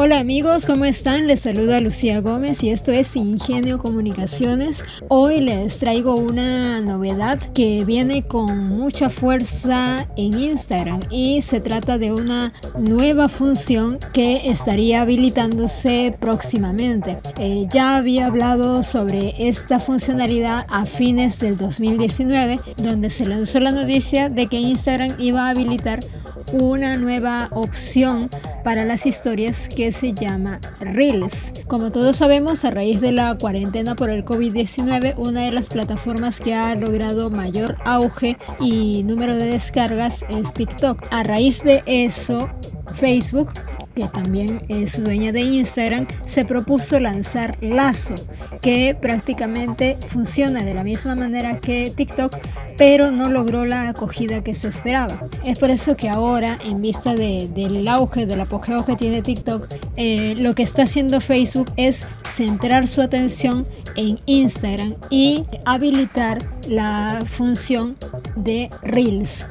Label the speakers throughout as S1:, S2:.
S1: Hola amigos, ¿cómo están? Les saluda Lucía Gómez y esto es Ingenio Comunicaciones. Hoy les traigo una novedad que viene con mucha fuerza en Instagram y se trata de una nueva función que estaría habilitándose próximamente. Eh, ya había hablado sobre esta funcionalidad a fines del 2019 donde se lanzó la noticia de que Instagram iba a habilitar una nueva opción para las historias que se llama Reels. Como todos sabemos, a raíz de la cuarentena por el COVID-19, una de las plataformas que ha logrado mayor auge y número de descargas es TikTok. A raíz de eso, Facebook que también es dueña de Instagram, se propuso lanzar Lazo, que prácticamente funciona de la misma manera que TikTok, pero no logró la acogida que se esperaba. Es por eso que ahora, en vista del auge, del apogeo que tiene TikTok, eh, lo que está haciendo Facebook es centrar su atención en Instagram y habilitar la función de Reels.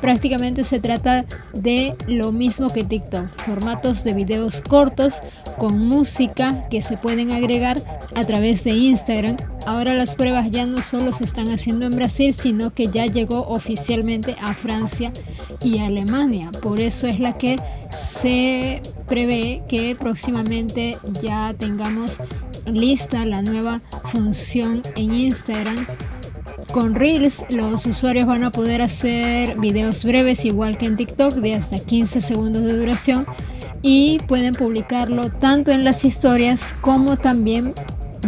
S1: Prácticamente se trata de lo mismo que TikTok, formatos de videos cortos con música que se pueden agregar a través de Instagram. Ahora las pruebas ya no solo se están haciendo en Brasil, sino que ya llegó oficialmente a Francia y Alemania. Por eso es la que se prevé que próximamente ya tengamos lista la nueva función en Instagram con Reels los usuarios van a poder hacer videos breves igual que en TikTok de hasta 15 segundos de duración y pueden publicarlo tanto en las historias como también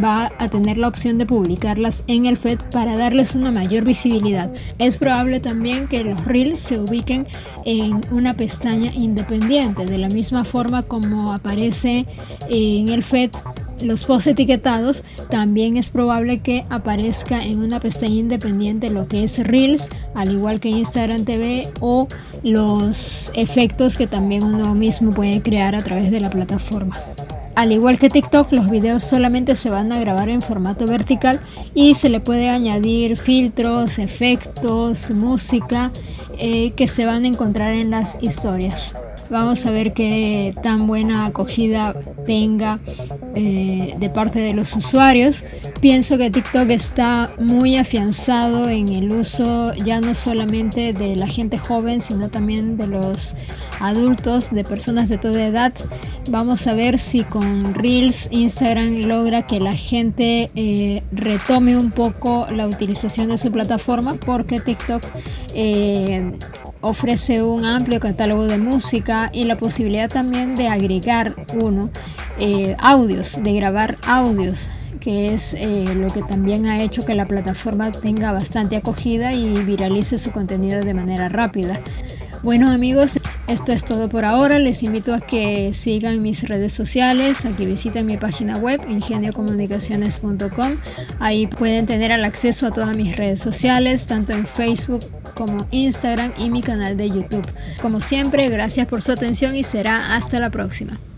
S1: va a tener la opción de publicarlas en el feed para darles una mayor visibilidad. Es probable también que los reels se ubiquen en una pestaña independiente, de la misma forma como aparece en el feed los posts etiquetados, también es probable que aparezca en una pestaña independiente lo que es Reels, al igual que Instagram TV o los efectos que también uno mismo puede crear a través de la plataforma. Al igual que TikTok, los videos solamente se van a grabar en formato vertical y se le puede añadir filtros, efectos, música eh, que se van a encontrar en las historias. Vamos a ver qué tan buena acogida tenga eh, de parte de los usuarios. Pienso que TikTok está muy afianzado en el uso ya no solamente de la gente joven, sino también de los adultos, de personas de toda edad. Vamos a ver si con Reels Instagram logra que la gente eh, retome un poco la utilización de su plataforma porque TikTok eh, ofrece un amplio catálogo de música y la posibilidad también de agregar uno eh, audios, de grabar audios que es eh, lo que también ha hecho que la plataforma tenga bastante acogida y viralice su contenido de manera rápida. Bueno amigos, esto es todo por ahora. Les invito a que sigan mis redes sociales, a que visiten mi página web ingeniocomunicaciones.com. Ahí pueden tener el acceso a todas mis redes sociales, tanto en Facebook como Instagram y mi canal de YouTube. Como siempre, gracias por su atención y será hasta la próxima.